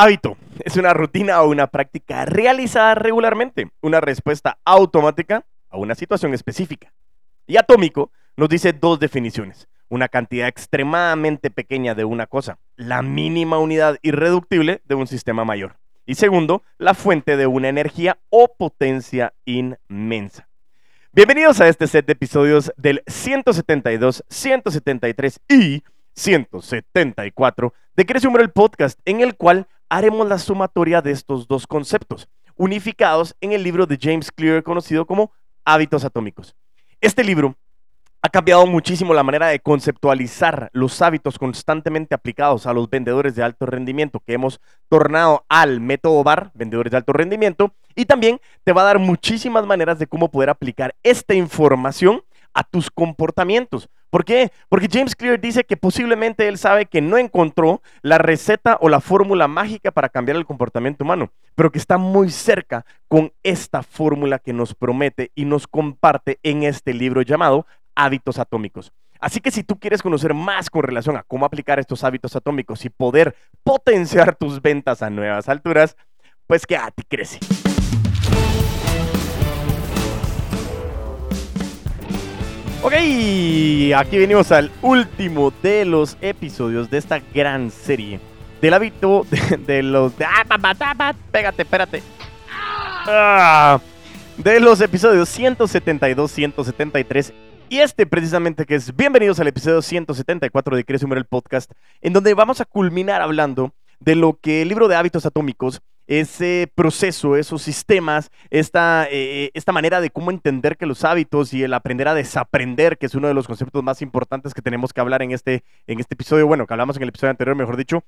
Hábito es una rutina o una práctica realizada regularmente, una respuesta automática a una situación específica. Y atómico nos dice dos definiciones. Una cantidad extremadamente pequeña de una cosa, la mínima unidad irreductible de un sistema mayor. Y segundo, la fuente de una energía o potencia inmensa. Bienvenidos a este set de episodios del 172, 173 y 174 de Crece el podcast, en el cual haremos la sumatoria de estos dos conceptos, unificados en el libro de James Clear conocido como Hábitos Atómicos. Este libro ha cambiado muchísimo la manera de conceptualizar los hábitos constantemente aplicados a los vendedores de alto rendimiento que hemos tornado al método BAR, vendedores de alto rendimiento, y también te va a dar muchísimas maneras de cómo poder aplicar esta información a tus comportamientos. ¿Por qué? Porque James Clear dice que posiblemente él sabe que no encontró la receta o la fórmula mágica para cambiar el comportamiento humano, pero que está muy cerca con esta fórmula que nos promete y nos comparte en este libro llamado Hábitos Atómicos. Así que si tú quieres conocer más con relación a cómo aplicar estos hábitos atómicos y poder potenciar tus ventas a nuevas alturas, pues quédate, crece. Ok, aquí venimos al último de los episodios de esta gran serie del hábito de, los... De, ah, pégate, espérate. Ah, de los episodios 172, 173 y este precisamente que es bienvenidos al episodio 174 de Crece el Podcast, en donde vamos a culminar hablando de lo que el libro de hábitos atómicos ese proceso, esos sistemas, esta, eh, esta manera de cómo entender que los hábitos y el aprender a desaprender, que es uno de los conceptos más importantes que tenemos que hablar en este, en este episodio, bueno, que hablamos en el episodio anterior, mejor dicho,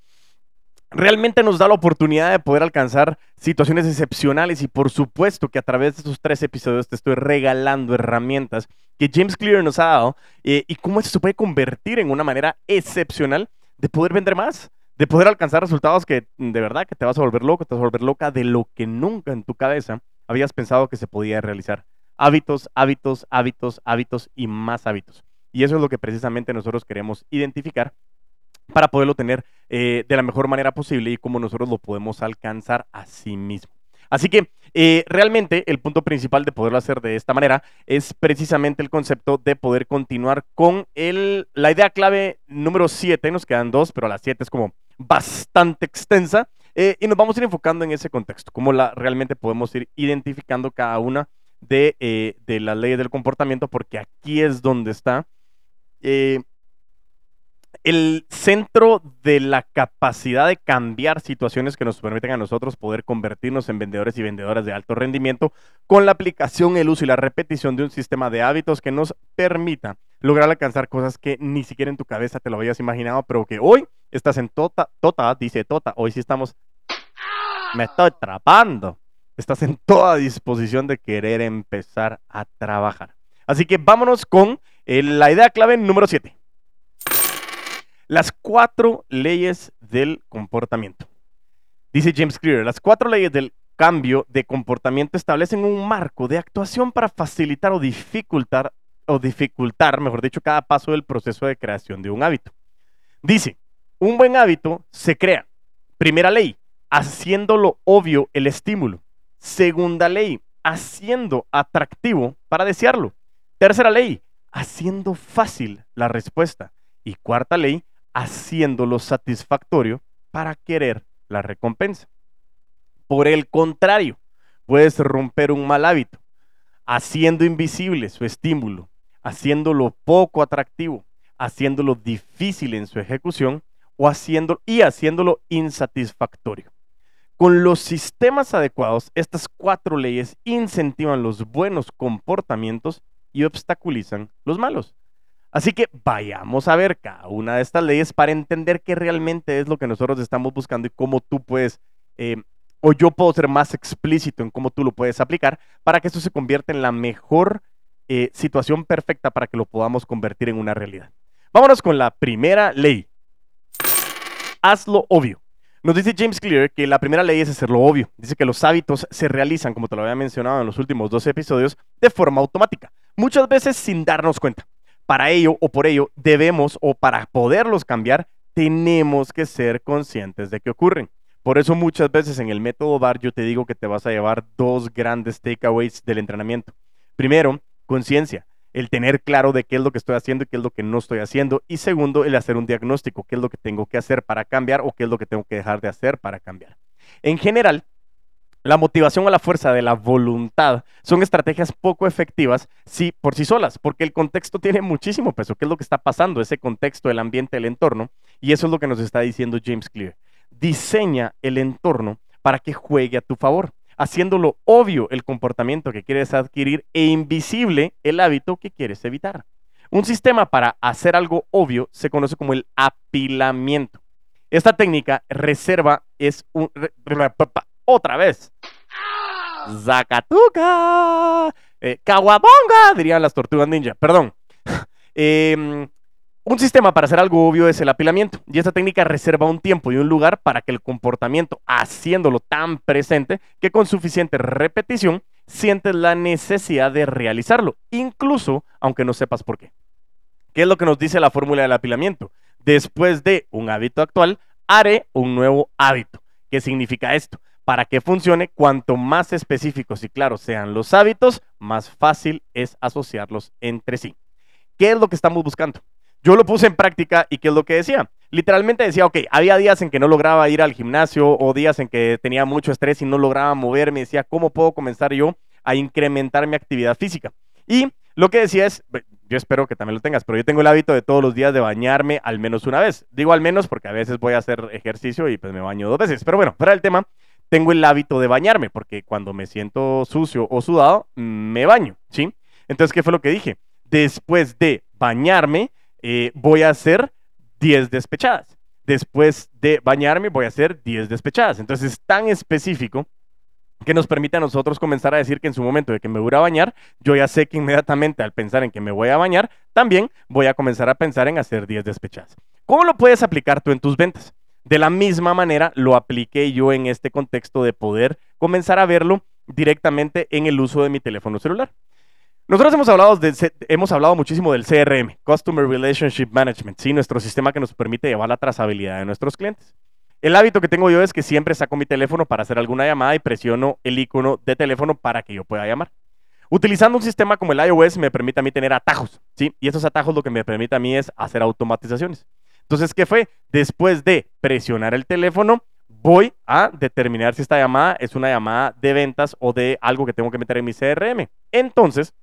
realmente nos da la oportunidad de poder alcanzar situaciones excepcionales y por supuesto que a través de estos tres episodios te estoy regalando herramientas que James Clear nos ha dado eh, y cómo eso se puede convertir en una manera excepcional de poder vender más de poder alcanzar resultados que de verdad que te vas a volver loco, te vas a volver loca de lo que nunca en tu cabeza habías pensado que se podía realizar. Hábitos, hábitos, hábitos, hábitos y más hábitos. Y eso es lo que precisamente nosotros queremos identificar para poderlo tener eh, de la mejor manera posible y cómo nosotros lo podemos alcanzar a sí mismo. Así que eh, realmente el punto principal de poderlo hacer de esta manera es precisamente el concepto de poder continuar con el, la idea clave número 7, nos quedan dos, pero la 7 es como bastante extensa. Eh, y nos vamos a ir enfocando en ese contexto, cómo la, realmente podemos ir identificando cada una de, eh, de las leyes del comportamiento, porque aquí es donde está el centro de la capacidad de cambiar situaciones que nos permiten a nosotros poder convertirnos en vendedores y vendedoras de alto rendimiento con la aplicación, el uso y la repetición de un sistema de hábitos que nos permita lograr alcanzar cosas que ni siquiera en tu cabeza te lo habías imaginado, pero que hoy estás en Tota, Tota, dice Tota, hoy sí estamos, me estoy atrapando, estás en toda disposición de querer empezar a trabajar. Así que vámonos con eh, la idea clave número 7. Las cuatro leyes del comportamiento. Dice James Clear, las cuatro leyes del cambio de comportamiento establecen un marco de actuación para facilitar o dificultar, o dificultar, mejor dicho, cada paso del proceso de creación de un hábito. Dice, un buen hábito se crea. Primera ley, haciéndolo obvio el estímulo. Segunda ley, haciendo atractivo para desearlo. Tercera ley, haciendo fácil la respuesta. Y cuarta ley, haciéndolo satisfactorio para querer la recompensa. Por el contrario, puedes romper un mal hábito haciendo invisible su estímulo, haciéndolo poco atractivo, haciéndolo difícil en su ejecución o haciendo, y haciéndolo insatisfactorio. Con los sistemas adecuados, estas cuatro leyes incentivan los buenos comportamientos y obstaculizan los malos. Así que vayamos a ver cada una de estas leyes para entender qué realmente es lo que nosotros estamos buscando y cómo tú puedes, eh, o yo puedo ser más explícito en cómo tú lo puedes aplicar para que esto se convierta en la mejor eh, situación perfecta para que lo podamos convertir en una realidad. Vámonos con la primera ley hazlo obvio. Nos dice James Clear que la primera ley es hacerlo obvio. Dice que los hábitos se realizan, como te lo había mencionado en los últimos 12 episodios, de forma automática, muchas veces sin darnos cuenta. Para ello o por ello debemos o para poderlos cambiar, tenemos que ser conscientes de que ocurren. Por eso muchas veces en el método VAR yo te digo que te vas a llevar dos grandes takeaways del entrenamiento. Primero, conciencia, el tener claro de qué es lo que estoy haciendo y qué es lo que no estoy haciendo. Y segundo, el hacer un diagnóstico, qué es lo que tengo que hacer para cambiar o qué es lo que tengo que dejar de hacer para cambiar. En general, la motivación o la fuerza de la voluntad son estrategias poco efectivas sí, por sí solas, porque el contexto tiene muchísimo peso. ¿Qué es lo que está pasando? Ese contexto, el ambiente, el entorno. Y eso es lo que nos está diciendo James Clear. Diseña el entorno para que juegue a tu favor, haciéndolo obvio el comportamiento que quieres adquirir e invisible el hábito que quieres evitar. Un sistema para hacer algo obvio se conoce como el apilamiento. Esta técnica reserva es un otra vez. Zacatuca. Eh, dirían las tortugas ninja. Perdón. Em, un sistema para hacer algo obvio es el apilamiento. Y esta técnica reserva un tiempo y un lugar para que el comportamiento, haciéndolo tan presente que con suficiente repetición, sientes la necesidad de realizarlo, incluso aunque no sepas por qué. ¿Qué es lo que nos dice la fórmula del apilamiento? Después de un hábito actual, haré un nuevo hábito. ¿Qué significa esto? Para que funcione, cuanto más específicos y claros sean los hábitos, más fácil es asociarlos entre sí. ¿Qué es lo que estamos buscando? Yo lo puse en práctica y ¿qué es lo que decía? Literalmente decía, ok, había días en que no lograba ir al gimnasio o días en que tenía mucho estrés y no lograba moverme. Decía, ¿cómo puedo comenzar yo a incrementar mi actividad física? Y lo que decía es, yo espero que también lo tengas, pero yo tengo el hábito de todos los días de bañarme al menos una vez. Digo al menos porque a veces voy a hacer ejercicio y pues me baño dos veces. Pero bueno, fuera del tema, tengo el hábito de bañarme, porque cuando me siento sucio o sudado, me baño, ¿sí? Entonces, ¿qué fue lo que dije? Después de bañarme, eh, voy a hacer 10 despechadas. Después de bañarme, voy a hacer 10 despechadas. Entonces, es tan específico que nos permite a nosotros comenzar a decir que en su momento de que me voy bañar, yo ya sé que inmediatamente al pensar en que me voy a bañar, también voy a comenzar a pensar en hacer 10 despechadas. ¿Cómo lo puedes aplicar tú en tus ventas? De la misma manera lo apliqué yo en este contexto de poder comenzar a verlo directamente en el uso de mi teléfono celular. Nosotros hemos hablado, hemos hablado muchísimo del CRM, Customer Relationship Management, ¿sí? nuestro sistema que nos permite llevar la trazabilidad de nuestros clientes. El hábito que tengo yo es que siempre saco mi teléfono para hacer alguna llamada y presiono el icono de teléfono para que yo pueda llamar. Utilizando un sistema como el iOS me permite a mí tener atajos, ¿sí? Y esos atajos lo que me permite a mí es hacer automatizaciones. Entonces, ¿qué fue? Después de presionar el teléfono, voy a determinar si esta llamada es una llamada de ventas o de algo que tengo que meter en mi CRM. Entonces,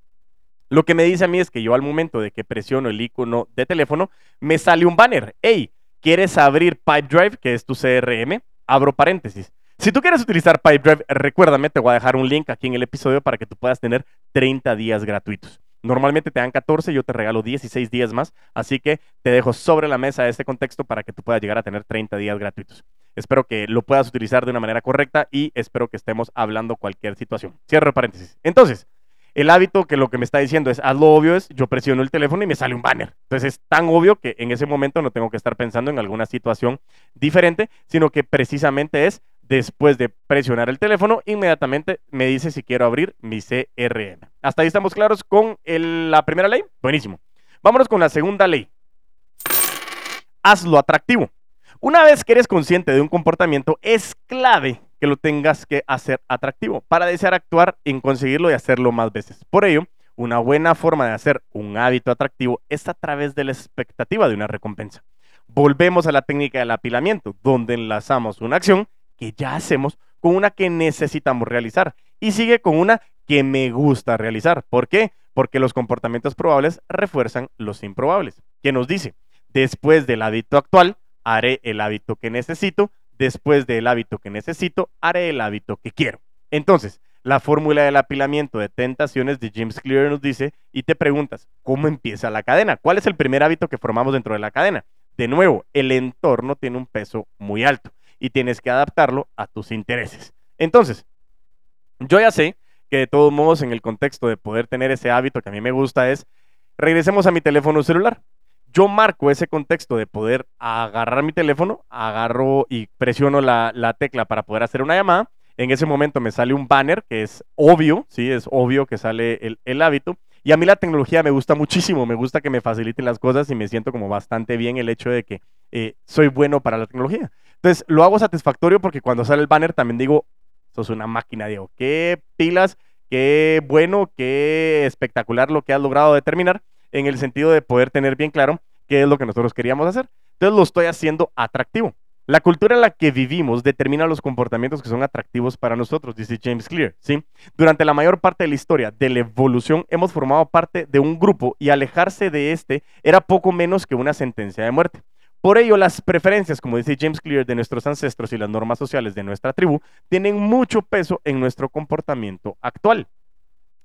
lo que me dice a mí es que yo al momento de que presiono el icono de teléfono, me sale un banner. Hey, ¿quieres abrir Pipedrive, que es tu CRM? Abro paréntesis. Si tú quieres utilizar Pipedrive, recuérdame, te voy a dejar un link aquí en el episodio para que tú puedas tener 30 días gratuitos. Normalmente te dan 14, yo te regalo 16 días más, así que te dejo sobre la mesa este contexto para que tú puedas llegar a tener 30 días gratuitos. Espero que lo puedas utilizar de una manera correcta y espero que estemos hablando cualquier situación. Cierro paréntesis. Entonces, el hábito que lo que me está diciendo es, haz lo obvio es, yo presiono el teléfono y me sale un banner. Entonces es tan obvio que en ese momento no tengo que estar pensando en alguna situación diferente, sino que precisamente es, Después de presionar el teléfono, inmediatamente me dice si quiero abrir mi CRM. Hasta ahí estamos claros con la primera ley. Buenísimo. Vámonos con la segunda ley. Hazlo atractivo. Una vez que eres consciente de un comportamiento, es clave que lo tengas que hacer atractivo para desear actuar en conseguirlo y hacerlo más veces. Por ello, una buena forma de hacer un hábito atractivo es a través de la expectativa de una recompensa. Volvemos a la técnica del apilamiento, donde enlazamos una acción que ya hacemos con una que necesitamos realizar y sigue con una que me gusta realizar. ¿Por qué? Porque los comportamientos probables refuerzan los improbables. ¿Qué nos dice? Después del hábito actual, haré el hábito que necesito. Después del hábito que necesito, haré el hábito que quiero. Entonces, la fórmula del apilamiento de tentaciones de James Clear nos dice y te preguntas, ¿cómo empieza la cadena? ¿Cuál es el primer hábito que formamos dentro de la cadena? De nuevo, el entorno tiene un peso muy alto y tienes que adaptarlo a tus intereses. Entonces, yo ya sé que de todos modos en el contexto de poder tener ese hábito que a mí me gusta es, regresemos a mi teléfono celular. Yo marco ese contexto de poder agarrar mi teléfono, agarro y presiono la, tecla para poder hacer una llamada. En ese momento me sale un banner que es obvio, sí, es obvio que sale el, hábito. Y a mí la tecnología me gusta muchísimo, me gusta que me faciliten las cosas y me siento como bastante bien el hecho de que eh, soy bueno para la tecnología. Entonces, lo hago satisfactorio porque cuando sale el banner también digo, sos una máquina, Diego. Qué pilas, qué bueno, qué espectacular lo que has logrado determinar en el sentido de poder tener bien claro qué es lo que nosotros queríamos hacer. Entonces, lo estoy haciendo atractivo. La cultura en la que vivimos determina los comportamientos que son atractivos para nosotros, dice James Clear. ¿sí? Durante la mayor parte de la historia de la evolución hemos formado parte de un grupo y alejarse de este era poco menos que una sentencia de muerte. Por ello, las preferencias, como dice James Clear, de nuestros ancestros y las normas sociales de nuestra tribu tienen mucho peso en nuestro comportamiento actual.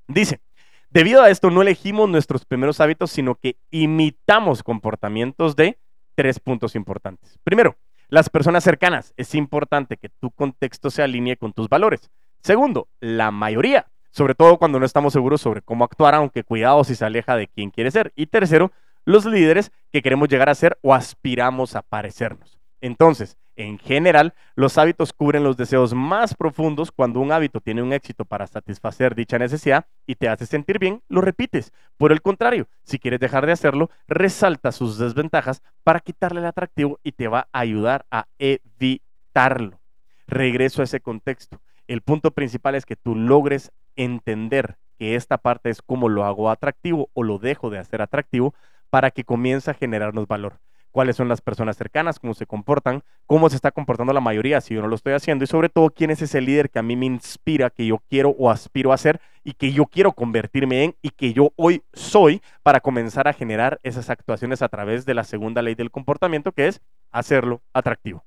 Dice, debido a esto no elegimos nuestros primeros hábitos, sino que imitamos comportamientos de tres puntos importantes. Primero, las personas cercanas. Es importante que tu contexto se alinee con tus valores. Segundo, la mayoría, sobre todo cuando no estamos seguros sobre cómo actuar, aunque cuidado si se aleja de quien quiere ser. Y tercero, los líderes que queremos llegar a ser o aspiramos a parecernos. Entonces, en general, los hábitos cubren los deseos más profundos. Cuando un hábito tiene un éxito para satisfacer dicha necesidad y te hace sentir bien, lo repites. Por el contrario, si quieres dejar de hacerlo, resalta sus desventajas para quitarle el atractivo y te va a ayudar a evitarlo. Regreso a ese contexto. El punto principal es que tú logres entender que esta parte es cómo lo hago atractivo o lo dejo de hacer atractivo para que comience a generarnos valor cuáles son las personas cercanas, cómo se comportan, cómo se está comportando la mayoría si yo no lo estoy haciendo y sobre todo quién es ese líder que a mí me inspira, que yo quiero o aspiro a ser y que yo quiero convertirme en y que yo hoy soy para comenzar a generar esas actuaciones a través de la segunda ley del comportamiento que es hacerlo atractivo.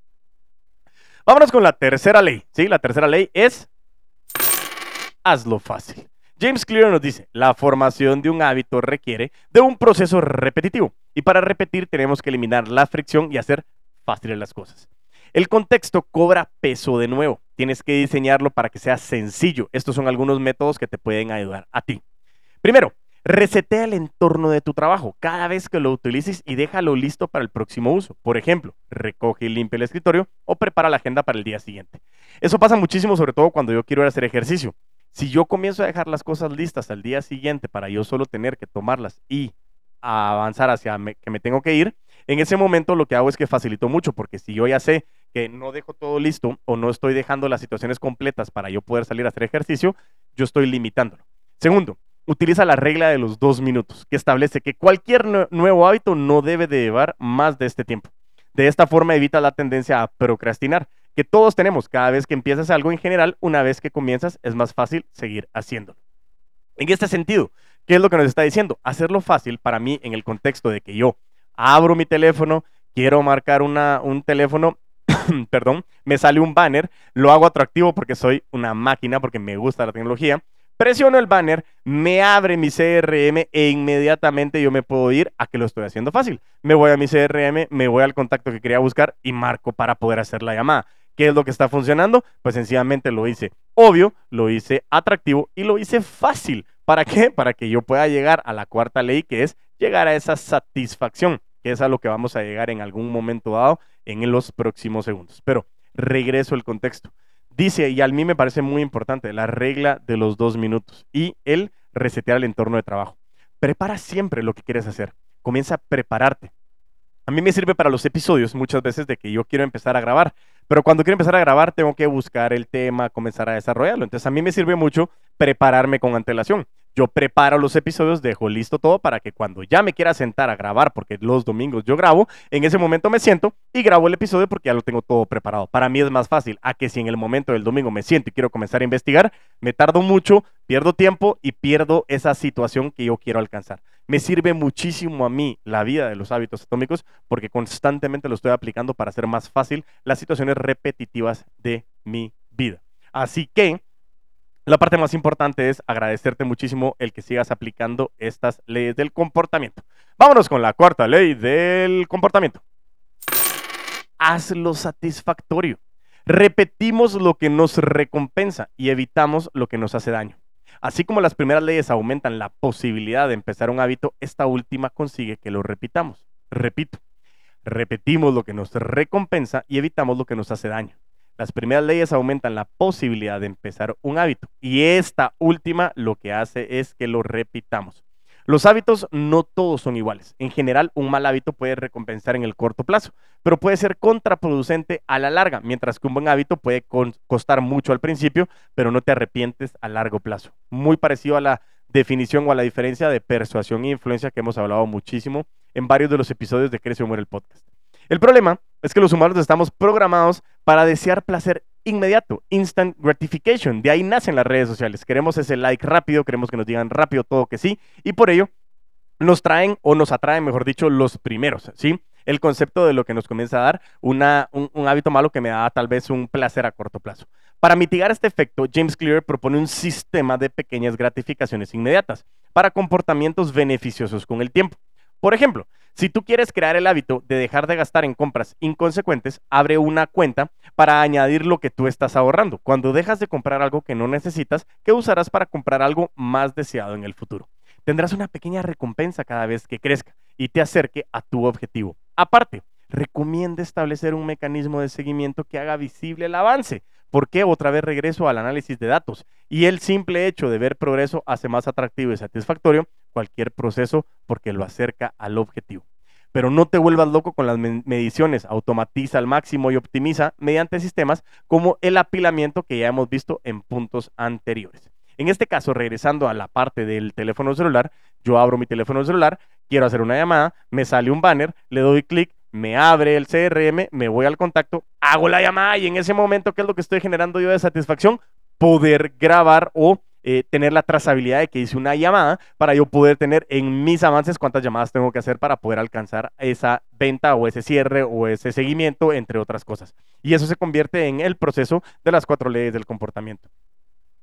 Vámonos con la tercera ley, ¿sí? La tercera ley es hazlo fácil. James Clear nos dice, la formación de un hábito requiere de un proceso repetitivo y para repetir tenemos que eliminar la fricción y hacer fáciles las cosas. El contexto cobra peso de nuevo. Tienes que diseñarlo para que sea sencillo. Estos son algunos métodos que te pueden ayudar a ti. Primero, resetea el entorno de tu trabajo cada vez que lo utilices y déjalo listo para el próximo uso. Por ejemplo, recoge y limpia el escritorio o prepara la agenda para el día siguiente. Eso pasa muchísimo, sobre todo cuando yo quiero hacer ejercicio. Si yo comienzo a dejar las cosas listas al día siguiente para yo solo tener que tomarlas y avanzar hacia que me tengo que ir, en ese momento lo que hago es que facilito mucho, porque si yo ya sé que no dejo todo listo o no estoy dejando las situaciones completas para yo poder salir a hacer ejercicio, yo estoy limitándolo. Segundo, utiliza la regla de los dos minutos, que establece que cualquier nuevo hábito no debe de llevar más de este tiempo. De esta forma evita la tendencia a procrastinar que todos tenemos cada vez que empiezas algo en general, una vez que comienzas es más fácil seguir haciéndolo. En este sentido, ¿qué es lo que nos está diciendo? Hacerlo fácil para mí en el contexto de que yo abro mi teléfono, quiero marcar una, un teléfono, perdón, me sale un banner, lo hago atractivo porque soy una máquina, porque me gusta la tecnología, presiono el banner, me abre mi CRM e inmediatamente yo me puedo ir a que lo estoy haciendo fácil. Me voy a mi CRM, me voy al contacto que quería buscar y marco para poder hacer la llamada. ¿Qué es lo que está funcionando? Pues sencillamente lo hice obvio, lo hice atractivo y lo hice fácil. ¿Para qué? Para que yo pueda llegar a la cuarta ley, que es llegar a esa satisfacción, que es a lo que vamos a llegar en algún momento dado en los próximos segundos. Pero regreso al contexto. Dice, y a mí me parece muy importante, la regla de los dos minutos y el resetear el entorno de trabajo. Prepara siempre lo que quieres hacer. Comienza a prepararte. A mí me sirve para los episodios muchas veces de que yo quiero empezar a grabar. Pero cuando quiero empezar a grabar, tengo que buscar el tema, comenzar a desarrollarlo. Entonces, a mí me sirve mucho prepararme con antelación. Yo preparo los episodios, dejo listo todo para que cuando ya me quiera sentar a grabar, porque los domingos yo grabo, en ese momento me siento y grabo el episodio porque ya lo tengo todo preparado. Para mí es más fácil a que si en el momento del domingo me siento y quiero comenzar a investigar, me tardo mucho, pierdo tiempo y pierdo esa situación que yo quiero alcanzar. Me sirve muchísimo a mí la vida de los hábitos atómicos porque constantemente lo estoy aplicando para hacer más fácil las situaciones repetitivas de mi vida. Así que la parte más importante es agradecerte muchísimo el que sigas aplicando estas leyes del comportamiento. Vámonos con la cuarta ley del comportamiento. Hazlo satisfactorio. Repetimos lo que nos recompensa y evitamos lo que nos hace daño. Así como las primeras leyes aumentan la posibilidad de empezar un hábito, esta última consigue que lo repitamos. Repito, repetimos lo que nos recompensa y evitamos lo que nos hace daño. Las primeras leyes aumentan la posibilidad de empezar un hábito y esta última lo que hace es que lo repitamos. Los hábitos no todos son iguales. En general, un mal hábito puede recompensar en el corto plazo, pero puede ser contraproducente a la larga, mientras que un buen hábito puede costar mucho al principio, pero no te arrepientes a largo plazo. Muy parecido a la definición o a la diferencia de persuasión e influencia que hemos hablado muchísimo en varios de los episodios de Crece Muere el podcast. El problema es que los humanos estamos programados para desear placer inmediato, instant gratification. De ahí nacen las redes sociales. Queremos ese like rápido, queremos que nos digan rápido todo que sí, y por ello nos traen o nos atraen, mejor dicho, los primeros, ¿sí? El concepto de lo que nos comienza a dar un, un hábito malo que me da tal vez un placer a corto plazo. Para mitigar este efecto, James Clear propone un sistema de pequeñas gratificaciones inmediatas para comportamientos beneficiosos con el tiempo. Por ejemplo, si tú quieres crear el hábito de dejar de gastar en compras inconsecuentes, abre una cuenta para añadir lo que tú estás ahorrando. Cuando dejas de comprar algo que no necesitas, ¿qué usarás para comprar algo más deseado en el futuro? Tendrás una pequeña recompensa cada vez que crezca y te acerque a tu objetivo. Aparte, recomienda establecer un mecanismo de seguimiento que haga visible el avance. ¿Por qué? Otra vez regreso al análisis de datos. Y el simple hecho de ver progreso hace más atractivo y satisfactorio cualquier proceso porque lo acerca al objetivo. Pero no te vuelvas loco con las mediciones, automatiza al máximo y optimiza mediante sistemas como el apilamiento que ya hemos visto en puntos anteriores. En este caso, regresando a la parte del teléfono celular, yo abro mi teléfono celular, quiero hacer una llamada, me sale un banner, le doy clic, me abre el CRM, me voy al contacto, hago la llamada y en ese momento, ¿qué es lo que estoy generando yo de satisfacción? Poder grabar o eh, tener la trazabilidad de que hice una llamada para yo poder tener en mis avances cuántas llamadas tengo que hacer para poder alcanzar esa venta o ese cierre o ese seguimiento, entre otras cosas. Y eso se convierte en el proceso de las cuatro leyes del comportamiento.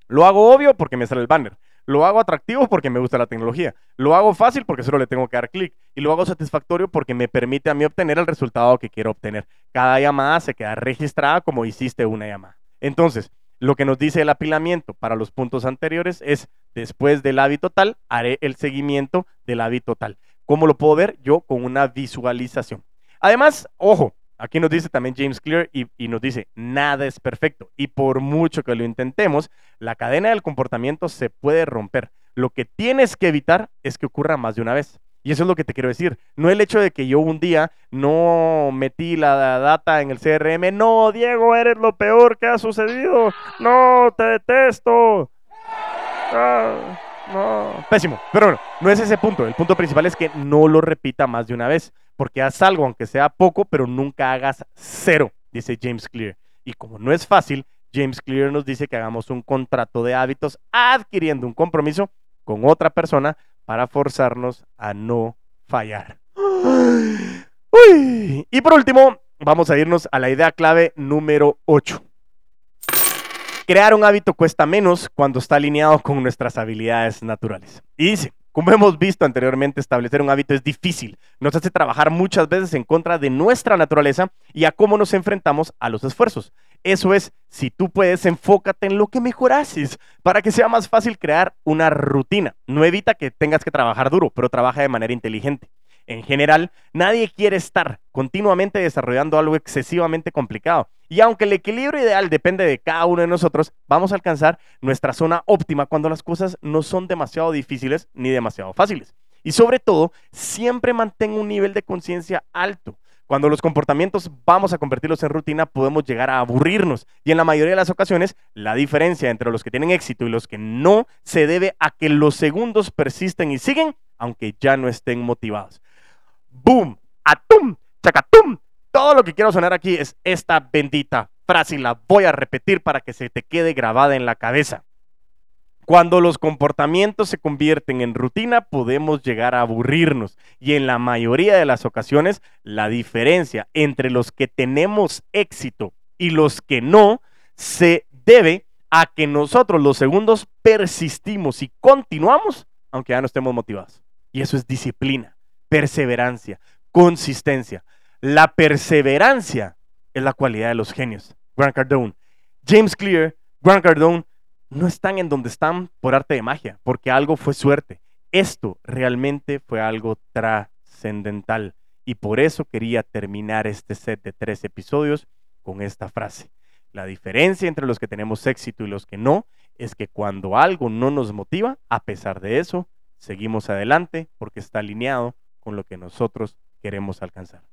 Lo hago obvio porque me sale el banner. Lo hago atractivo porque me gusta la tecnología. Lo hago fácil porque solo le tengo que dar clic. Y lo hago satisfactorio porque me permite a mí obtener el resultado que quiero obtener. Cada llamada se queda registrada como hiciste una llamada. Entonces, lo que nos dice el apilamiento para los puntos anteriores es, después del hábito tal, haré el seguimiento del hábito tal. ¿Cómo lo puedo ver? Yo con una visualización. Además, ojo, aquí nos dice también James Clear y, nos dice, nada es perfecto. Y por mucho que lo intentemos, la cadena del comportamiento se puede romper. Lo que tienes que evitar es que ocurra más de una vez. Y eso es lo que te quiero decir. No el hecho de que yo un día no metí la data en el CRM. No, Diego, eres lo peor que ha sucedido. No, te detesto. Ah. Pésimo. Pero bueno, no es ese punto. El punto principal es que no lo repita más de una vez. Porque haz algo, aunque sea poco, pero nunca hagas cero, dice James Clear. Y como no es fácil, James Clear nos dice que hagamos un contrato de hábitos adquiriendo un compromiso con otra persona para forzarnos a no fallar. Y por último, vamos a irnos a la idea clave número 8. Crear un hábito cuesta menos cuando está alineado con nuestras habilidades naturales. Y dice, como hemos visto anteriormente, establecer un hábito es difícil. Nos hace trabajar muchas veces en contra de nuestra naturaleza y a cómo nos enfrentamos a los esfuerzos. Eso es, si tú puedes, enfócate en lo que mejor haces para que sea más fácil crear una rutina. No evita que tengas que trabajar duro, pero trabaja de manera inteligente. En general, nadie quiere estar continuamente desarrollando algo excesivamente complicado. Y aunque el equilibrio ideal depende de cada uno de nosotros, vamos a alcanzar nuestra zona óptima cuando las cosas no son demasiado difíciles ni demasiado fáciles. Y sobre todo, siempre mantén un nivel de conciencia alto. Cuando los comportamientos vamos a convertirlos en rutina, podemos llegar a aburrirnos. Y en la mayoría de las ocasiones, la diferencia entre los que tienen éxito y los que no se debe a que los segundos persisten y siguen, aunque ya no estén motivados. ¡Boom! ¡Atum! ¡Chacatum! Todo lo que quiero sonar aquí es esta bendita frase y la voy a repetir para que se te quede grabada en la cabeza. Cuando los comportamientos se convierten en rutina, podemos llegar a aburrirnos. Y en la mayoría de las ocasiones, la diferencia entre los que tenemos éxito y los que no se debe a que nosotros los segundos persistimos y continuamos, aunque ya no estemos motivados. Y eso es disciplina, perseverancia, consistencia. La perseverancia es la cualidad de los genios. Grant Cardone. James Clear, Grant Cardone no están en donde están por arte de magia, porque algo fue suerte. Esto realmente fue algo trascendental. Y por eso quería terminar este set de tres episodios con esta frase. La diferencia entre los que tenemos éxito y los que no es que cuando algo no nos motiva, a pesar de eso, seguimos adelante porque está alineado con lo que nosotros queremos alcanzar.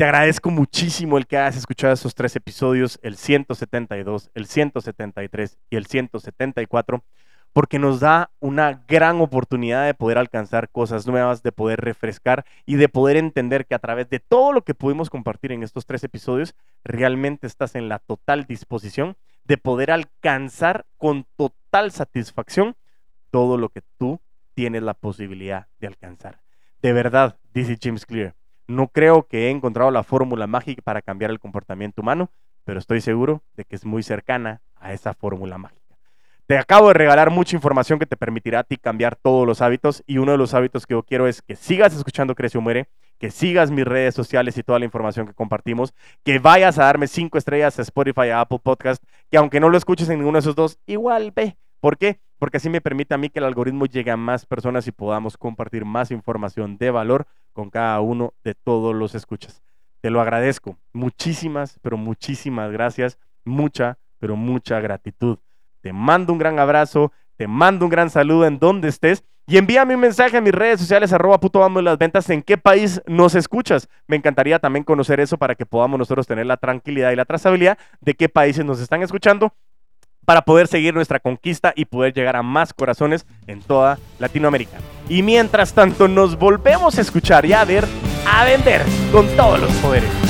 Te agradezco muchísimo el que hayas escuchado esos tres episodios, el 172, el 173 y el 174, porque nos da una gran oportunidad de poder alcanzar cosas nuevas, de poder refrescar y de poder entender que a través de todo lo que pudimos compartir en estos tres episodios, realmente estás en la total disposición de poder alcanzar con total satisfacción todo lo que tú tienes la posibilidad de alcanzar. De verdad, dice James Clear, no creo que he encontrado la fórmula mágica para cambiar el comportamiento humano, pero estoy seguro de que es muy cercana a esa fórmula mágica. Te acabo de regalar mucha información que te permitirá a ti cambiar todos los hábitos y uno de los hábitos que yo quiero es que sigas escuchando Crece o Muere, que sigas mis redes sociales y toda la información que compartimos, que vayas a darme cinco estrellas a Spotify, a Apple Podcast, que aunque no lo escuches en ninguno de esos dos, igual ve. ¿Por qué? Porque así me permite a mí que el algoritmo llegue a más personas y podamos compartir más información de valor con cada uno de todos los escuchas. Te lo agradezco. Muchísimas, pero muchísimas gracias. Mucha, pero mucha gratitud. Te mando un gran abrazo, te mando un gran saludo en donde estés y envíame un mensaje a mis redes sociales, arroba puto vamos las ventas, en qué país nos escuchas. Me encantaría también conocer eso para que podamos nosotros tener la tranquilidad y la trazabilidad de qué países nos están escuchando para poder seguir nuestra conquista y poder llegar a más corazones en toda Latinoamérica. Y mientras tanto nos volvemos a escuchar y a ver, a vender con todos los poderes.